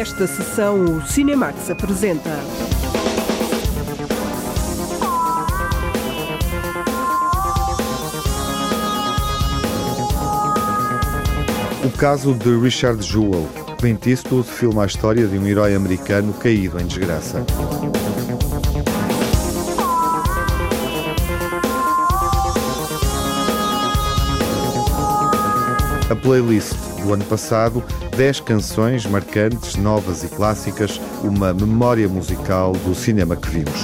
Nesta sessão, o Cinemax apresenta. O caso de Richard Jewell. Clint Eastwood filma a história de um herói americano caído em desgraça. A playlist do ano passado, 10 canções marcantes, novas e clássicas, uma memória musical do cinema que vimos.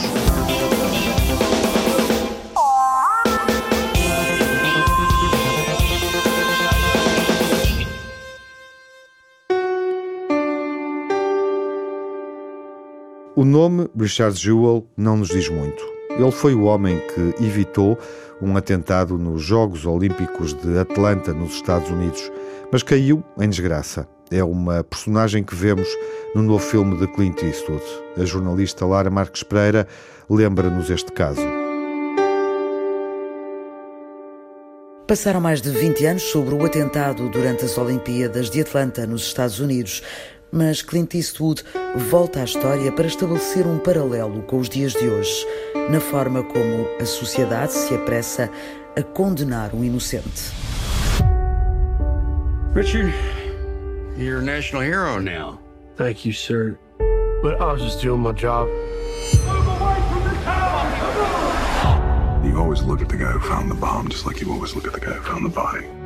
O nome Richard Jewell não nos diz muito. Ele foi o homem que evitou um atentado nos Jogos Olímpicos de Atlanta, nos Estados Unidos, mas caiu em desgraça. É uma personagem que vemos no novo filme de Clint Eastwood. A jornalista Lara Marques Pereira lembra-nos este caso. Passaram mais de 20 anos sobre o atentado durante as Olimpíadas de Atlanta, nos Estados Unidos mas Clint Eastwood volta à história para estabelecer um paralelo com os dias de hoje, na forma como a sociedade se apressa a condenar um inocente. Richard, you're a national hero now. Thank you, sir. But I was just doing my job.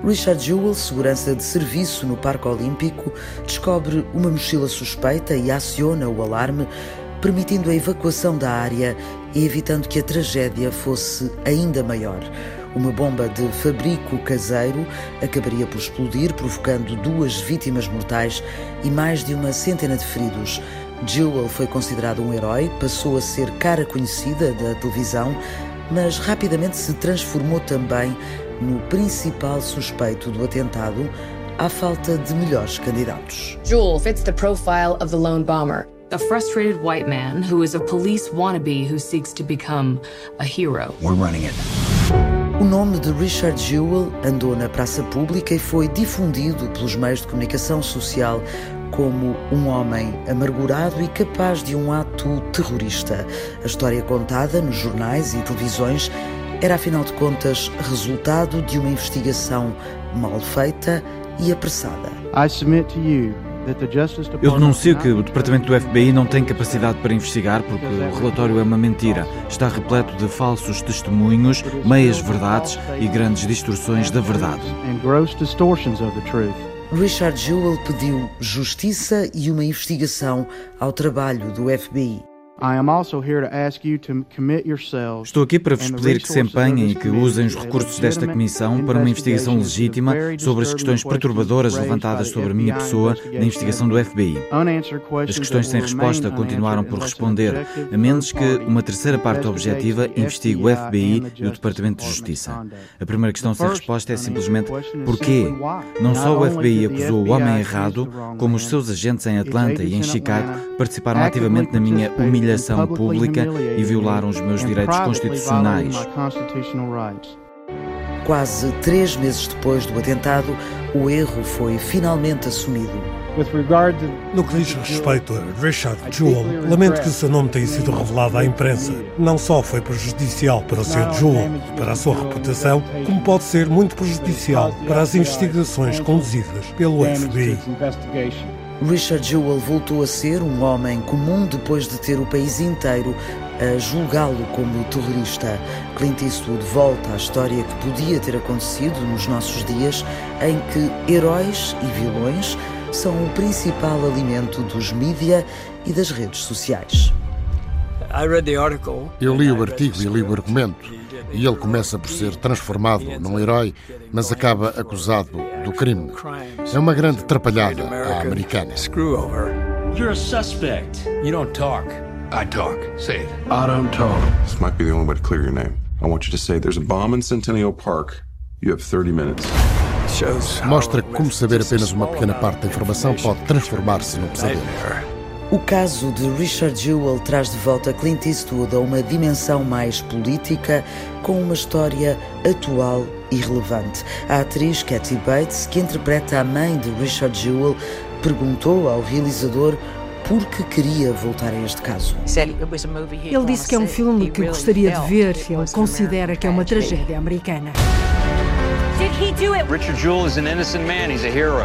Richard Jewell, segurança de serviço no Parque Olímpico, descobre uma mochila suspeita e aciona o alarme, permitindo a evacuação da área e evitando que a tragédia fosse ainda maior. Uma bomba de fabrico caseiro acabaria por explodir, provocando duas vítimas mortais e mais de uma centena de feridos. Jewell foi considerado um herói, passou a ser cara conhecida da televisão, mas rapidamente se transformou também no principal suspeito do atentado, à falta de melhores candidatos. Jewel fits the profile of the lone bomber. A frustrated white man who is a police wannabe who seeks to become a hero. We're running it. O nome de Richard Jewell andou na praça pública e foi difundido pelos meios de comunicação social como um homem amargurado e capaz de um ato terrorista. A história contada nos jornais e televisões era, afinal de contas, resultado de uma investigação mal feita e apressada. Eu denuncio que o Departamento do FBI não tem capacidade para investigar porque o relatório é uma mentira. Está repleto de falsos testemunhos, meias verdades e grandes distorções da verdade. Richard Jewell pediu justiça e uma investigação ao trabalho do FBI. Estou aqui para vos pedir que se empenhem e que usem os recursos desta comissão para uma investigação legítima sobre as questões perturbadoras levantadas sobre a minha pessoa na investigação do FBI. As questões sem resposta continuaram por responder, a menos que uma terceira parte objetiva investigue o FBI e o Departamento de Justiça. A primeira questão sem resposta é simplesmente porquê? Não só o FBI acusou o homem errado, como os seus agentes em Atlanta e em Chicago participaram ativamente na minha humilhação humilhação pública e violaram os meus direitos constitucionais. Quase três meses depois do atentado, o erro foi finalmente assumido. No que diz respeito a Richard Jewell, lamento que o seu nome tenha sido revelado à imprensa. Não só foi prejudicial para o Sr. Jewell e para a sua reputação, como pode ser muito prejudicial para as investigações conduzidas pelo FBI. Richard Jewell voltou a ser um homem comum depois de ter o país inteiro a julgá-lo como terrorista. Clint Eastwood volta à história que podia ter acontecido nos nossos dias, em que heróis e vilões são o principal alimento dos mídia e das redes sociais. Eu li o artigo e li o argumento, e ele começa por ser transformado num herói, mas acaba acusado do crime. É uma grande atrapalhada à americana. You're a suspect. You don't talk. I talk. Say it. I don't talk. This might be the only way to clear your name. I want you to say there's a bomb in Centennial Park. You have 30 minutes. Mostra como saber apenas uma pequena parte da informação pode transformar-se num pesadelo. O caso de Richard Jewell traz de volta Clint Eastwood a uma dimensão mais política, com uma história atual e relevante. A atriz Kathy Bates, que interpreta a mãe de Richard Jewell, perguntou ao realizador porque queria voltar a este caso. Ele disse que é um filme que gostaria de ver. Ele considera que é uma tragédia americana. Richard Jewell is an innocent man. He's a hero.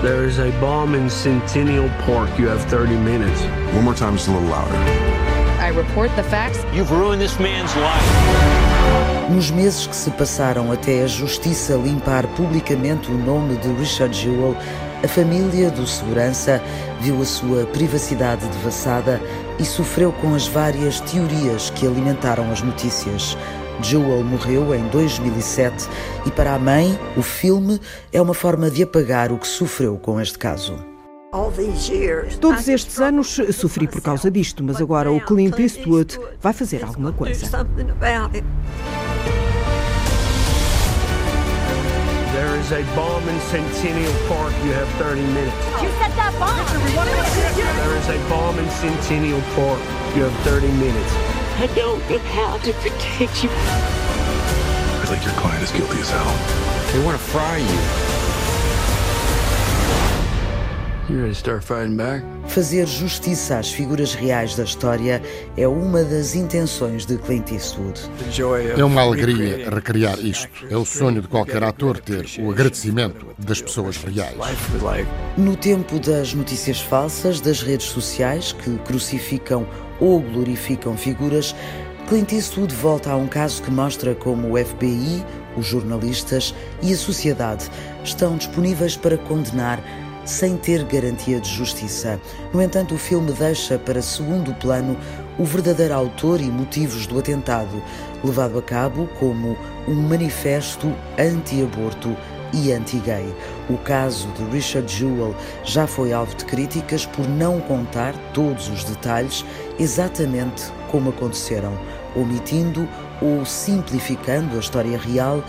There is a bomb in Centennial Park. You have 30 minutes. One more time, just a little louder. I report the facts. You've ruined this man's life. Nos meses que se passaram até a justiça limpar publicamente o nome de Richard Jewell, a família do segurança viu a sua privacidade devassada e sofreu com as várias teorias que alimentaram as notícias. Jewel morreu em 2007 e para a mãe, o filme é uma forma de apagar o que sofreu com este caso. Todos estes anos sofri por causa disto, mas agora o Clint Eastwood vai fazer alguma coisa. There is a bomb in Centennial Park. You have 30 minutes. You set that bomb. There is a bomb in Centennial Park. You have 30 minutes. I don't know how to protect you. I think your client is guilty as hell. They want to fry you. You ready to start fighting back? Fazer justiça às figuras reais da história é uma das intenções de Clint Eastwood. É uma alegria recriar isto. É o sonho de qualquer ator ter o agradecimento das pessoas reais. No tempo das notícias falsas, das redes sociais que crucificam ou glorificam figuras, Clint Eastwood volta a um caso que mostra como o FBI, os jornalistas e a sociedade estão disponíveis para condenar sem ter garantia de justiça. No entanto, o filme deixa para segundo plano o verdadeiro autor e motivos do atentado, levado a cabo como um manifesto anti-aborto e anti-gay. O caso de Richard Jewell já foi alvo de críticas por não contar todos os detalhes exatamente como aconteceram, omitindo ou simplificando a história real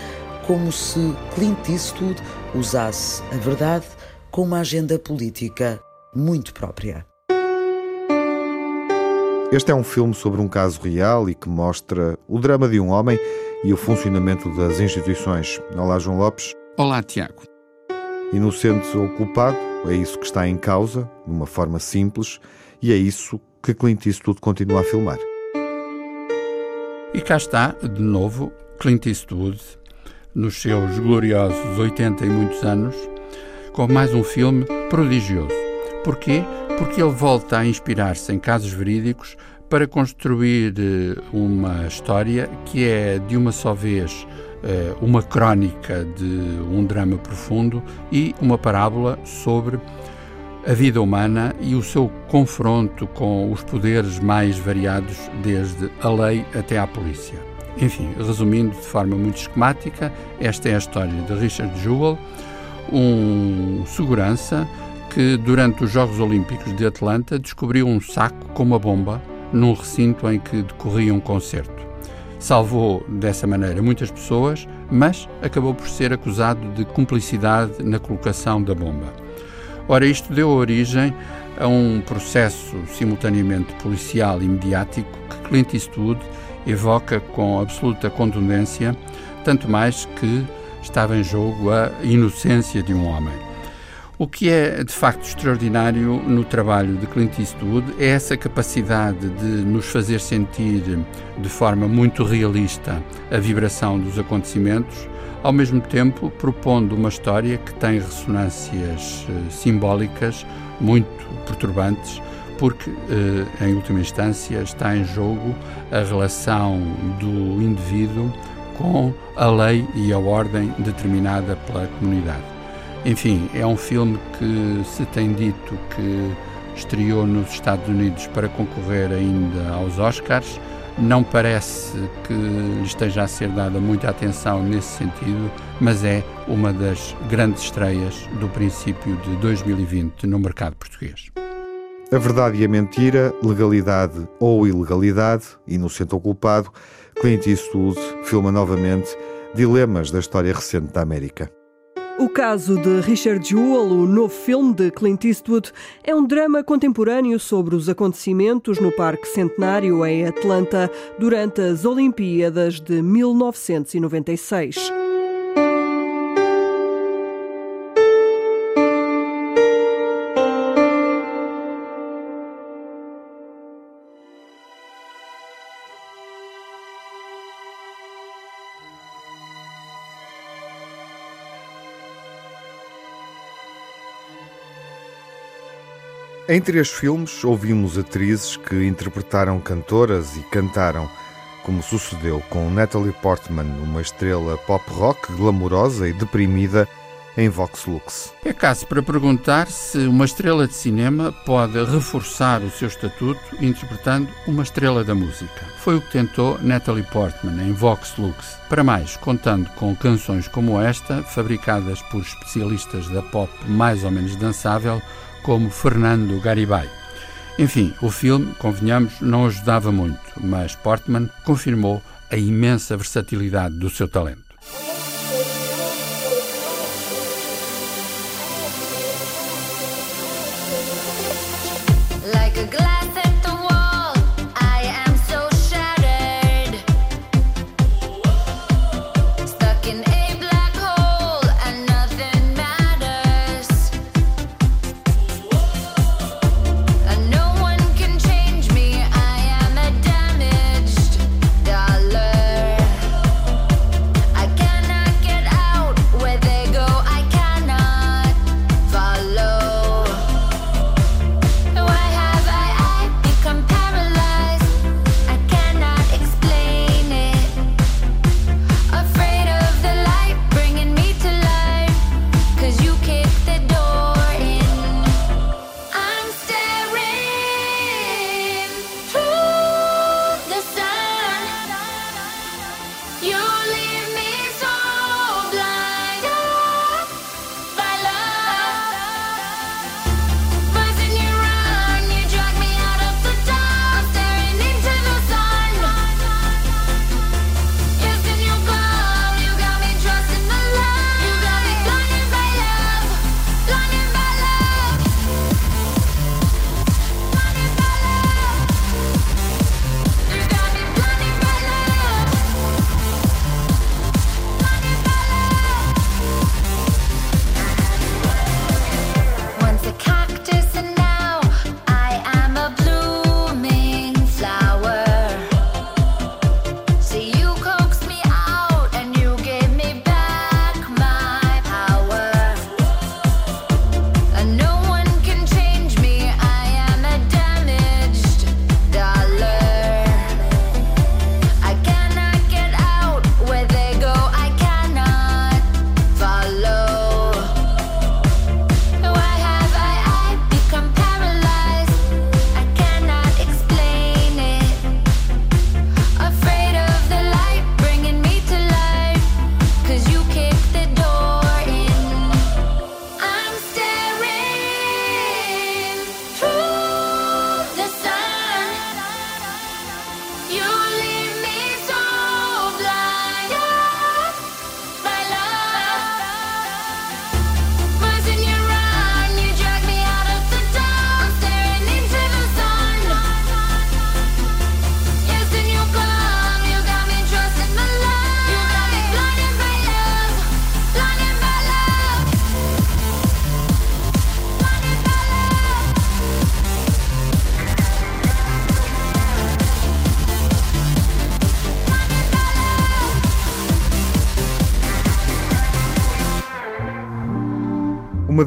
como se Clint Eastwood usasse a verdade com uma agenda política muito própria. Este é um filme sobre um caso real e que mostra o drama de um homem e o funcionamento das instituições. Olá, João Lopes. Olá, Tiago. Inocente ou culpado, é isso que está em causa, de uma forma simples, e é isso que Clint Eastwood continua a filmar. E cá está, de novo, Clint Eastwood, nos seus gloriosos 80 e muitos anos, com mais um filme prodigioso. Porquê? Porque ele volta a inspirar-se em casos verídicos para construir eh, uma história que é de uma só vez uma crónica de um drama profundo e uma parábola sobre a vida humana e o seu confronto com os poderes mais variados, desde a lei até à polícia. Enfim, resumindo de forma muito esquemática, esta é a história de Richard Jewell, um segurança que, durante os Jogos Olímpicos de Atlanta, descobriu um saco com uma bomba num recinto em que decorria um concerto. Salvou dessa maneira muitas pessoas, mas acabou por ser acusado de cumplicidade na colocação da bomba. Ora, isto deu origem a um processo simultaneamente policial e mediático que Clint Eastwood evoca com absoluta contundência, tanto mais que estava em jogo a inocência de um homem. O que é de facto extraordinário no trabalho de Clint Eastwood é essa capacidade de nos fazer sentir de forma muito realista a vibração dos acontecimentos, ao mesmo tempo propondo uma história que tem ressonâncias eh, simbólicas muito perturbantes, porque, eh, em última instância, está em jogo a relação do indivíduo com a lei e a ordem determinada pela comunidade. Enfim, é um filme que se tem dito que estreou nos Estados Unidos para concorrer ainda aos Oscars. Não parece que lhe esteja a ser dada muita atenção nesse sentido, mas é uma das grandes estreias do princípio de 2020 no mercado português. A verdade e a mentira, legalidade ou ilegalidade, inocente ou culpado, Clint Eastwood filma novamente dilemas da história recente da América. O caso de Richard Jewell, o novo filme de Clint Eastwood, é um drama contemporâneo sobre os acontecimentos no Parque Centenário em Atlanta durante as Olimpíadas de 1996. Em três filmes ouvimos atrizes que interpretaram cantoras e cantaram, como sucedeu com Natalie Portman, uma estrela pop rock glamourosa e deprimida em Vox Lux. É caso para perguntar se uma estrela de cinema pode reforçar o seu estatuto interpretando uma estrela da música. Foi o que tentou Natalie Portman em Vox Lux. Para mais, contando com canções como esta, fabricadas por especialistas da pop mais ou menos dançável, como Fernando Garibay. Enfim, o filme, convenhamos, não ajudava muito, mas Portman confirmou a imensa versatilidade do seu talento.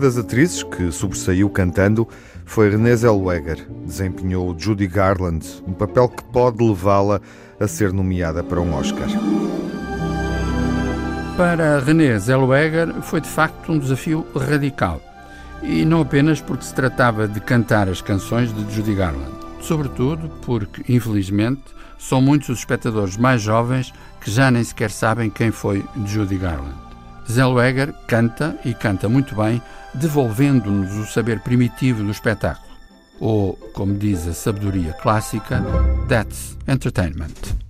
Das atrizes que sobressaiu cantando foi Renée Zellweger. Desempenhou Judy Garland, um papel que pode levá-la a ser nomeada para um Oscar. Para Renée Zellweger foi de facto um desafio radical. E não apenas porque se tratava de cantar as canções de Judy Garland. Sobretudo porque, infelizmente, são muitos os espectadores mais jovens que já nem sequer sabem quem foi Judy Garland. Zellweger canta e canta muito bem, devolvendo-nos o saber primitivo do espetáculo. Ou, como diz a sabedoria clássica, that's entertainment.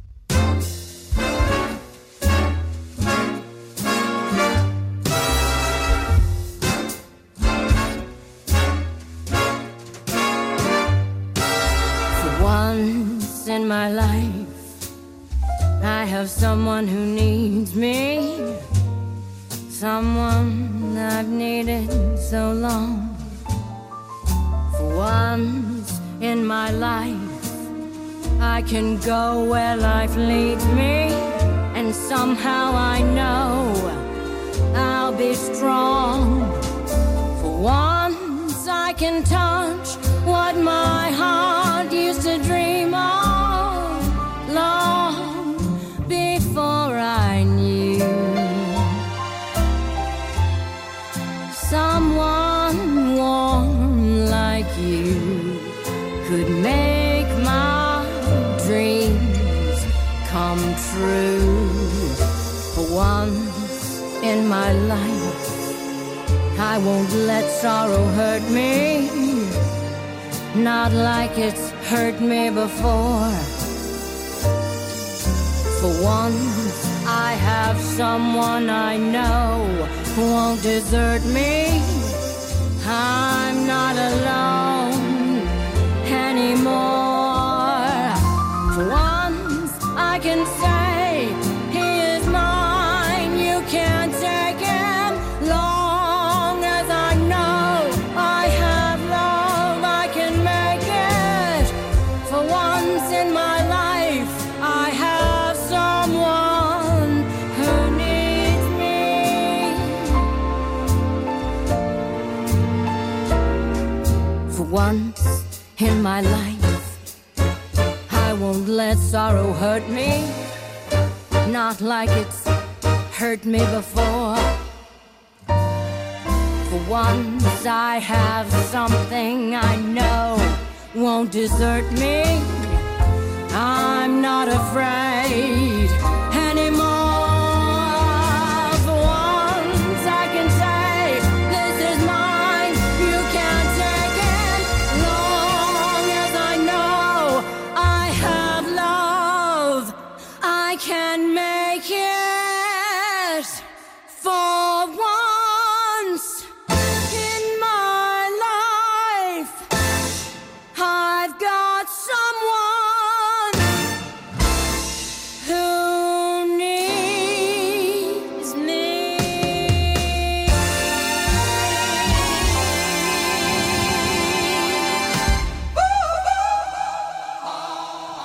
My life, I have someone who needs me. someone I've needed so long. For once in my life, I can go where life leads me, and somehow I know I'll be strong. For once, I can touch what my heart used to dream of. Long. I won't let sorrow hurt me, not like it's hurt me before. For once, I have someone I know who won't desert me. I'm not alone anymore. For once, I can my life, I won't let sorrow hurt me, not like it's hurt me before. For once, I have something I know won't desert me. I'm not afraid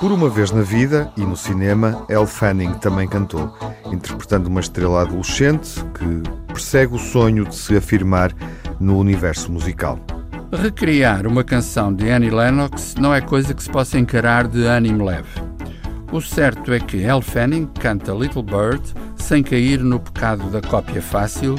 Por uma vez na vida e no cinema, Elle Fanning também cantou, interpretando uma estrela adolescente que persegue o sonho de se afirmar no universo musical. Recriar uma canção de Annie Lennox não é coisa que se possa encarar de ânimo leve. O certo é que Elle Fanning canta Little Bird sem cair no pecado da cópia fácil,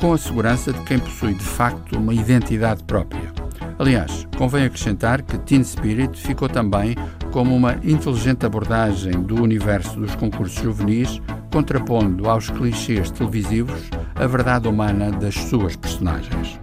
com a segurança de quem possui de facto uma identidade própria. Aliás, convém acrescentar que Teen Spirit ficou também como uma inteligente abordagem do universo dos concursos juvenis, contrapondo aos clichês televisivos a verdade humana das suas personagens.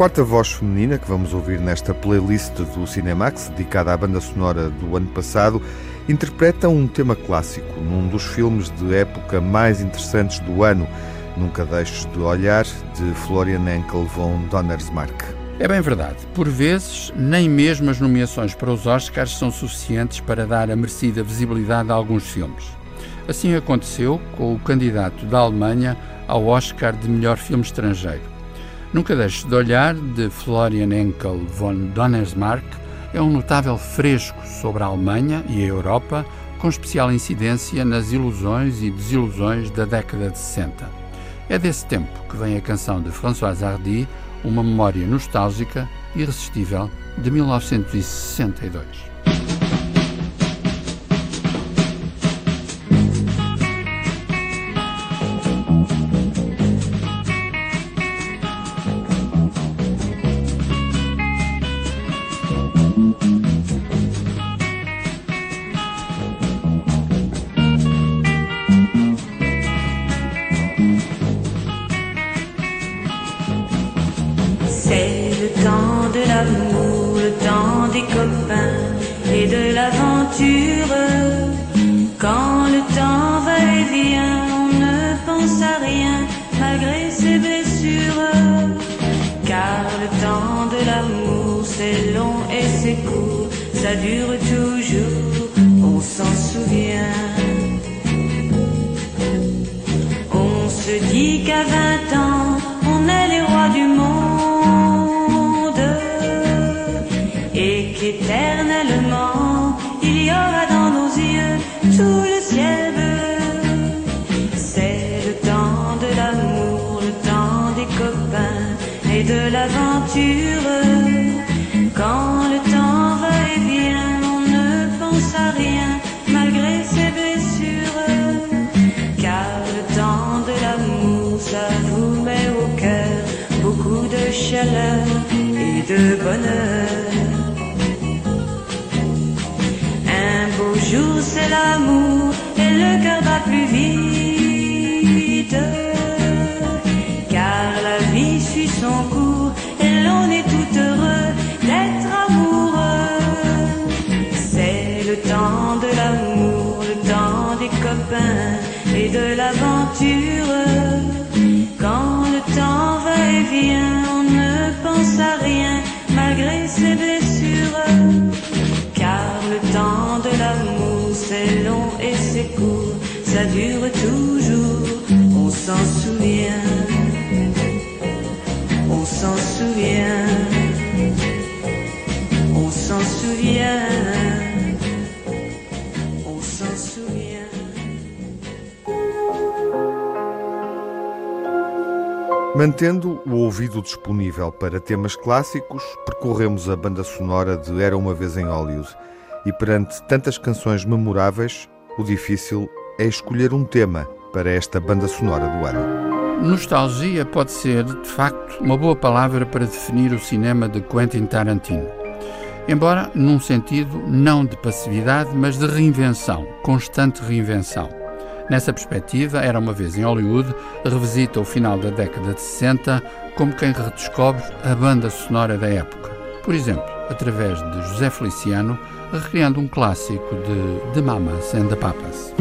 Quarta voz feminina que vamos ouvir nesta playlist do Cinemax, dedicada à banda sonora do ano passado, interpreta um tema clássico num dos filmes de época mais interessantes do ano, Nunca Deixes de Olhar, de Florian Enkel von Donnersmarck. É bem verdade. Por vezes, nem mesmo as nomeações para os Oscars são suficientes para dar a merecida visibilidade a alguns filmes. Assim aconteceu com o candidato da Alemanha ao Oscar de melhor filme estrangeiro. Nunca Deixes de Olhar, de Florian Enkel von Donnersmarck, é um notável fresco sobre a Alemanha e a Europa, com especial incidência nas ilusões e desilusões da década de 60. É desse tempo que vem a canção de François Hardy, uma memória nostálgica irresistível de 1962. c'est long et c'est court, ça dure toujours, on s'en souvient. On se dit qu'à 20 ans, on est les rois du monde et qu'éternellement, il y aura dans nos yeux tout le ciel bleu. C'est le temps de l'amour, le temps des copains et de l'aventure. Bonheur. Un beau jour c'est l'amour et le cœur bat plus vite. Car la vie suit son cours et l'on est tout heureux d'être amoureux. C'est le temps de l'amour, le temps des copains et de l'aventure. Quand le temps va et vient, c'est long et c'est court, ça dure toujours, on s'en souvient. On s'en souvient. On s'en souvient. On s'en souvient. Mantendo o ouvido disponível para temas clássicos, percorremos a banda sonora de Era uma Vez em Hollywood. E perante tantas canções memoráveis, o difícil é escolher um tema para esta banda sonora do ano. Nostalgia pode ser, de facto, uma boa palavra para definir o cinema de Quentin Tarantino. Embora num sentido não de passividade, mas de reinvenção, constante reinvenção. Nessa perspectiva, Era uma vez em Hollywood revisita o final da década de 60 como quem redescobre a banda sonora da época. Por exemplo, através de José Feliciano, recriando um clássico de The Mamas and the Papas.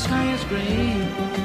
Sky is gray.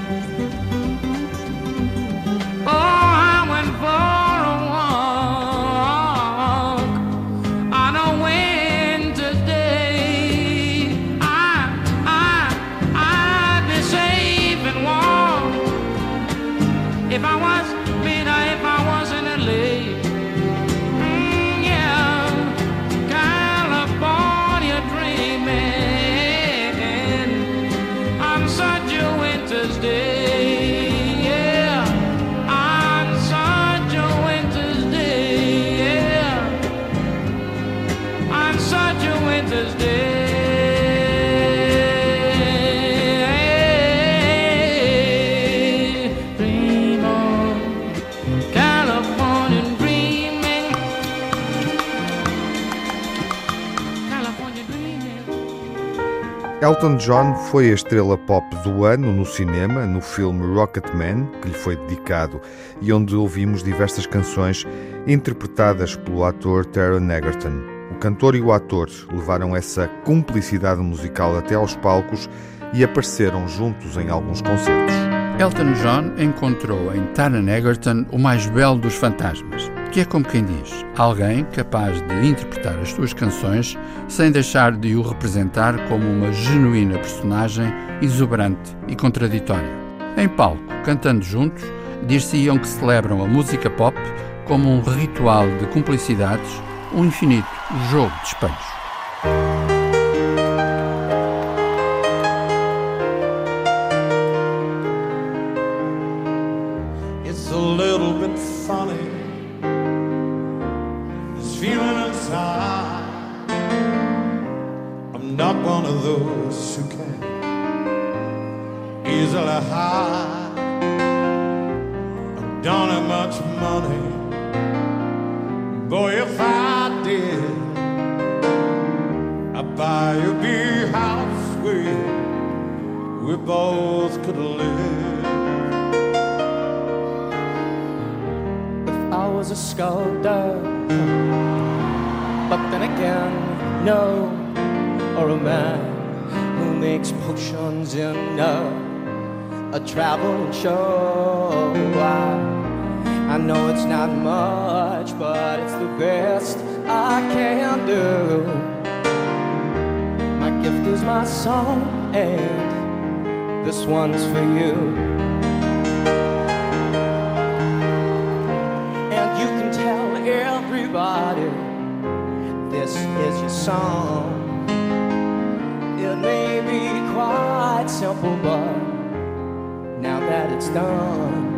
Elton John foi a estrela pop do ano no cinema, no filme Rocketman, que lhe foi dedicado, e onde ouvimos diversas canções interpretadas pelo ator Taron Egerton. O cantor e o ator levaram essa cumplicidade musical até aos palcos e apareceram juntos em alguns concertos. Elton John encontrou em Taron Egerton o mais belo dos fantasmas, que é como quem diz, alguém capaz de interpretar as suas canções sem deixar de o representar como uma genuína personagem exuberante e contraditória. Em palco, cantando juntos, dir-se-iam que celebram a música pop como um ritual de cumplicidades, um infinito jogo de espelhos. Is your song. It may be quite simple, but now that it's done,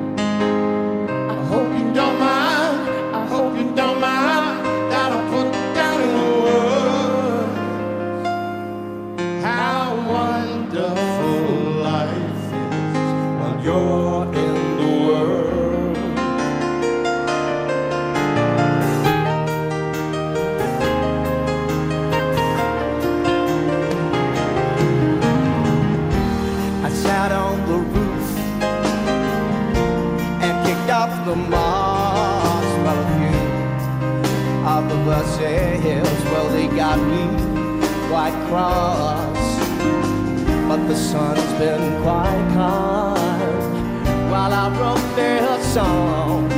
sun's been quite kind while I wrote this song.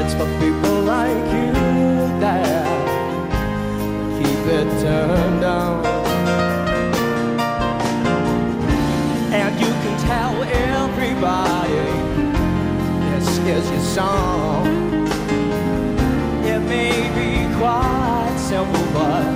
It's for people like you that keep it turned on. And you can tell everybody this is your song. It may be quite simple, but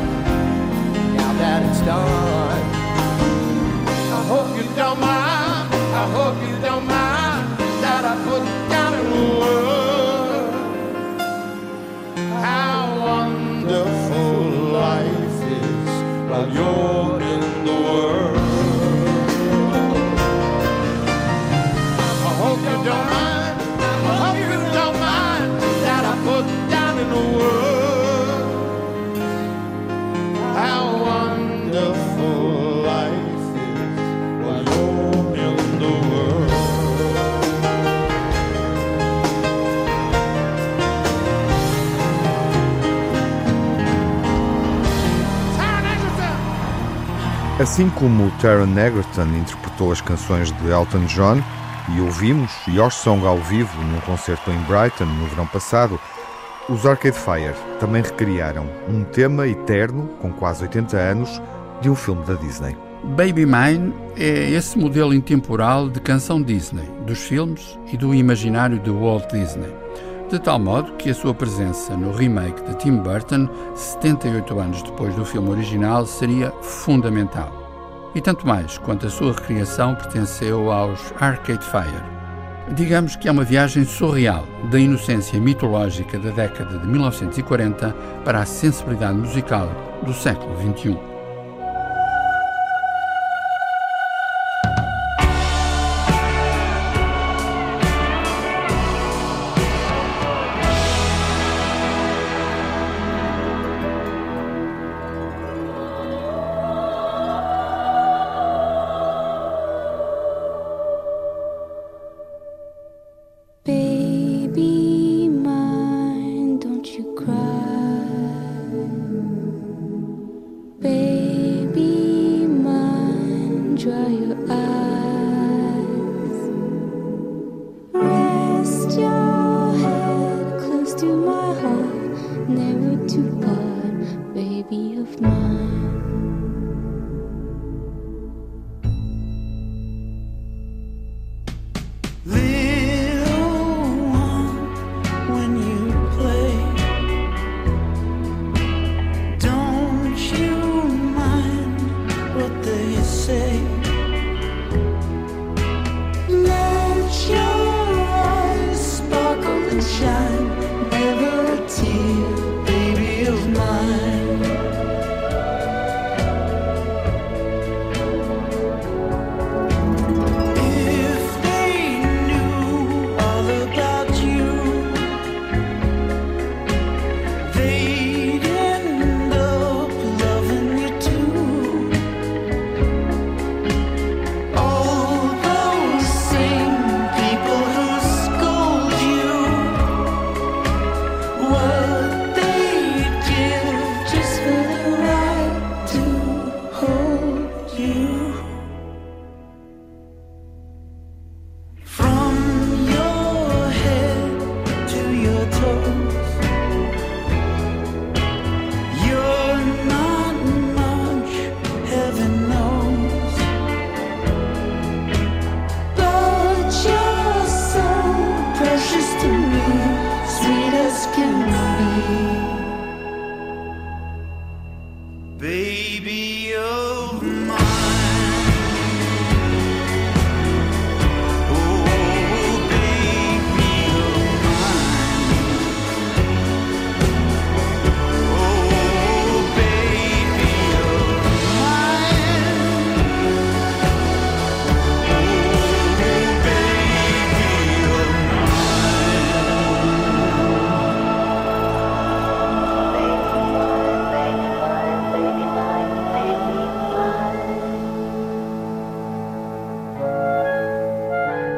Assim como Taron Egerton interpretou as canções de Elton John e ouvimos Your Song ao vivo num concerto em Brighton no verão passado, os Arcade Fire também recriaram um tema eterno, com quase 80 anos, de um filme da Disney. Baby Mine é esse modelo intemporal de canção Disney, dos filmes e do imaginário de Walt Disney. De tal modo que a sua presença no remake de Tim Burton, 78 anos depois do filme original, seria fundamental. E tanto mais quanto a sua recriação pertenceu aos Arcade Fire. Digamos que é uma viagem surreal da inocência mitológica da década de 1940 para a sensibilidade musical do século XXI.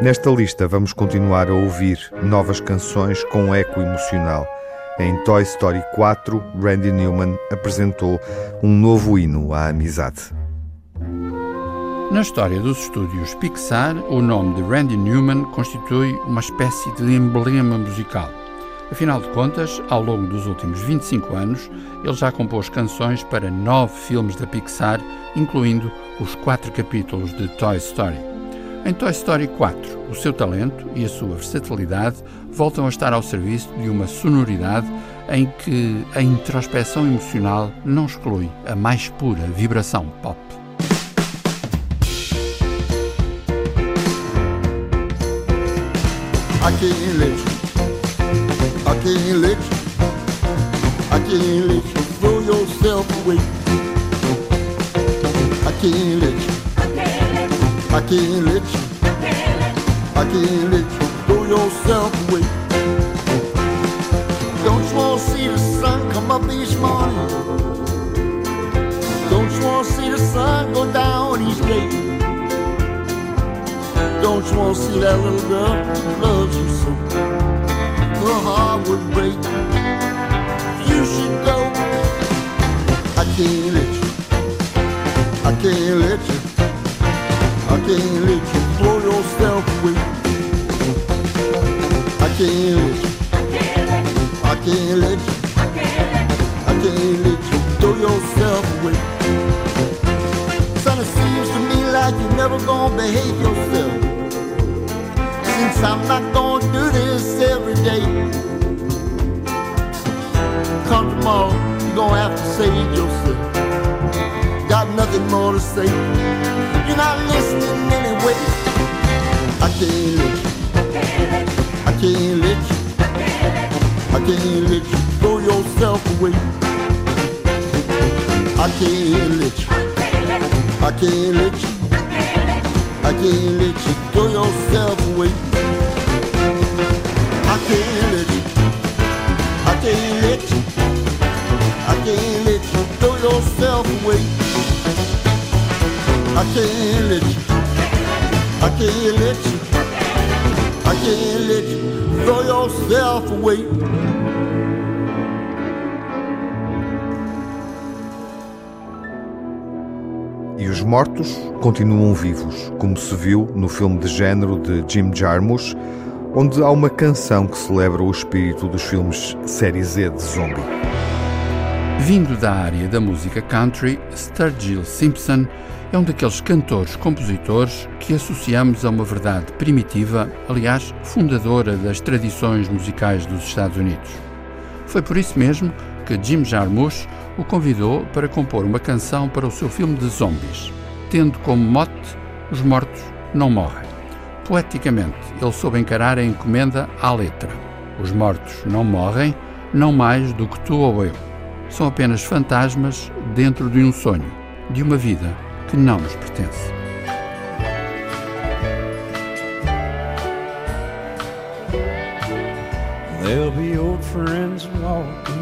Nesta lista vamos continuar a ouvir novas canções com eco emocional. Em Toy Story 4, Randy Newman apresentou um novo hino à amizade. Na história dos estúdios Pixar, o nome de Randy Newman constitui uma espécie de emblema musical. Afinal de contas, ao longo dos últimos 25 anos, ele já compôs canções para nove filmes da Pixar, incluindo os quatro capítulos de Toy Story. Em Toy Story 4, o seu talento e a sua versatilidade voltam a estar ao serviço de uma sonoridade em que a introspeção emocional não exclui a mais pura vibração pop. I can't let you. I can't let you. I can't let you throw yourself away. can't let you. I can't let you. I can't let you throw yourself away. Don't you want to see the sun come up each morning? Don't you want to see the sun go down each day? Don't you want to see that little girl who loves you so? Her heart would break. You should go. I can't let you. I can't let you. I can't let you can't let you. I can't let you. I can't let you throw yourself away. Son, it seems to me like you're never gonna behave yourself. Since I'm not gonna do this every day. Come tomorrow, you're gonna have to save yourself. Got nothing more to say. You're not listening anyway. I can't let you. Can't let you. I can't let you throw yourself away. I can't let you. I can't let you. I can't let you throw yourself away. I can't let you. I can't let you. I can't let you throw yourself away. I can't let you. I can't let you. Can't let you throw yourself away. E os mortos continuam vivos, como se viu no filme de género de Jim Jarmusch, onde há uma canção que celebra o espírito dos filmes série Z de zombie. Vindo da área da música country, Sturgill Simpson é um daqueles cantores-compositores que associamos a uma verdade primitiva, aliás, fundadora das tradições musicais dos Estados Unidos. Foi por isso mesmo que Jim Jarmusch o convidou para compor uma canção para o seu filme de zombies, tendo como mote Os mortos não morrem. Poeticamente, ele soube encarar a encomenda à letra. Os mortos não morrem, não mais do que tu ou eu. São apenas fantasmas dentro de um sonho, de uma vida que não nos pertence. There'll be old friends walking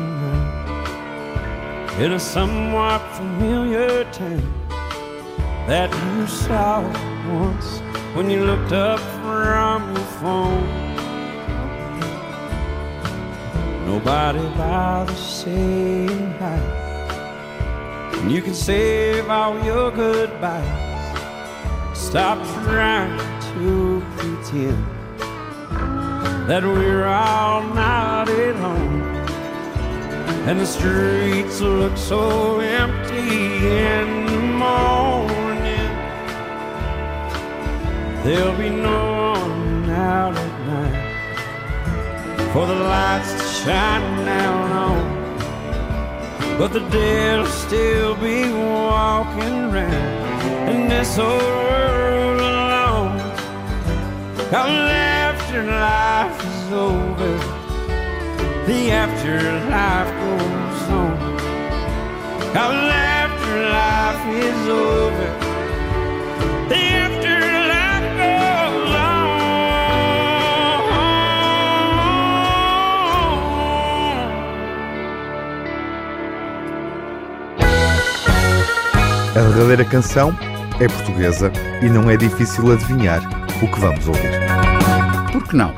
in a somewhat familiar town that you saw once when you looked up from your phone. Nobody bothers saying hi. And you can save all your goodbyes. Stop trying to pretend that we're all not at home. And the streets look so empty in the morning. There'll be no one out at night for the lights to shine down on. But the dead'll still be walking around in this old world alone. Come after life is over, the afterlife goes on. Come after life is over, A derradeira canção é portuguesa e não é difícil adivinhar o que vamos ouvir. Por que não?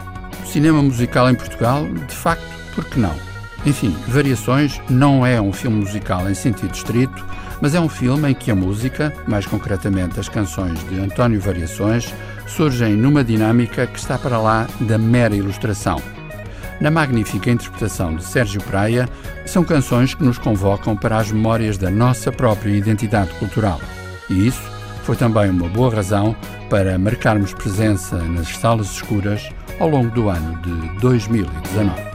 Cinema musical em Portugal, de facto, por que não? Enfim, Variações não é um filme musical em sentido estrito, mas é um filme em que a música, mais concretamente as canções de António Variações, surgem numa dinâmica que está para lá da mera ilustração. Na magnífica interpretação de Sérgio Praia, são canções que nos convocam para as memórias da nossa própria identidade cultural. E isso foi também uma boa razão para marcarmos presença nas salas escuras ao longo do ano de 2019.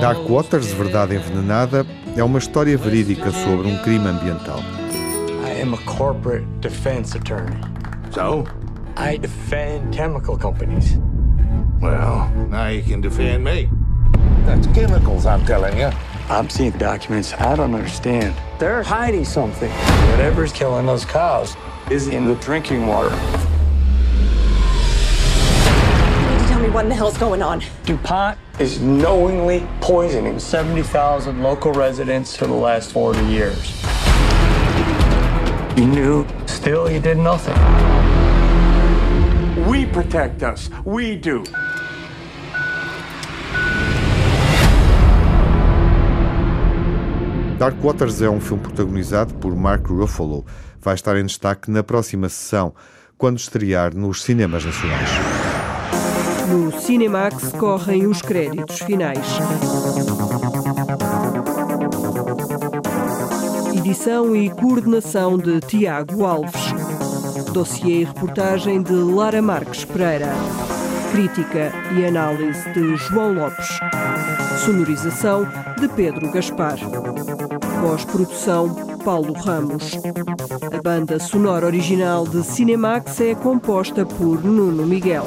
Dark Waters, Verdade Envenenada, é uma história verídica sobre um crime ambiental. I am a corporate defense attorney. So? I defend chemical companies. Well, now you can defend me. That's chemicals, I'm telling you. I'm seeing documents I don't understand. They're hiding something. Whatever's killing those cows is in the drinking water. Me what in the hell's going on. DuPont is knowingly poisoning 70,000 local residents for the last 40 years. You knew, still you did nothing. We protect us. We do. Dark Waters é um filme protagonizado por Mark Ruffalo. Vai estar em destaque na próxima sessão, quando estrear nos cinemas nacionais. No Cinemax correm os créditos finais. Edição e coordenação de Tiago Alves. Dossiê e reportagem de Lara Marques Pereira. Crítica e análise de João Lopes. Sonorização de Pedro Gaspar. Pós-produção Paulo Ramos. A banda sonora original de Cinemax é composta por Nuno Miguel.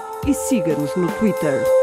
e siga-nos no Twitter.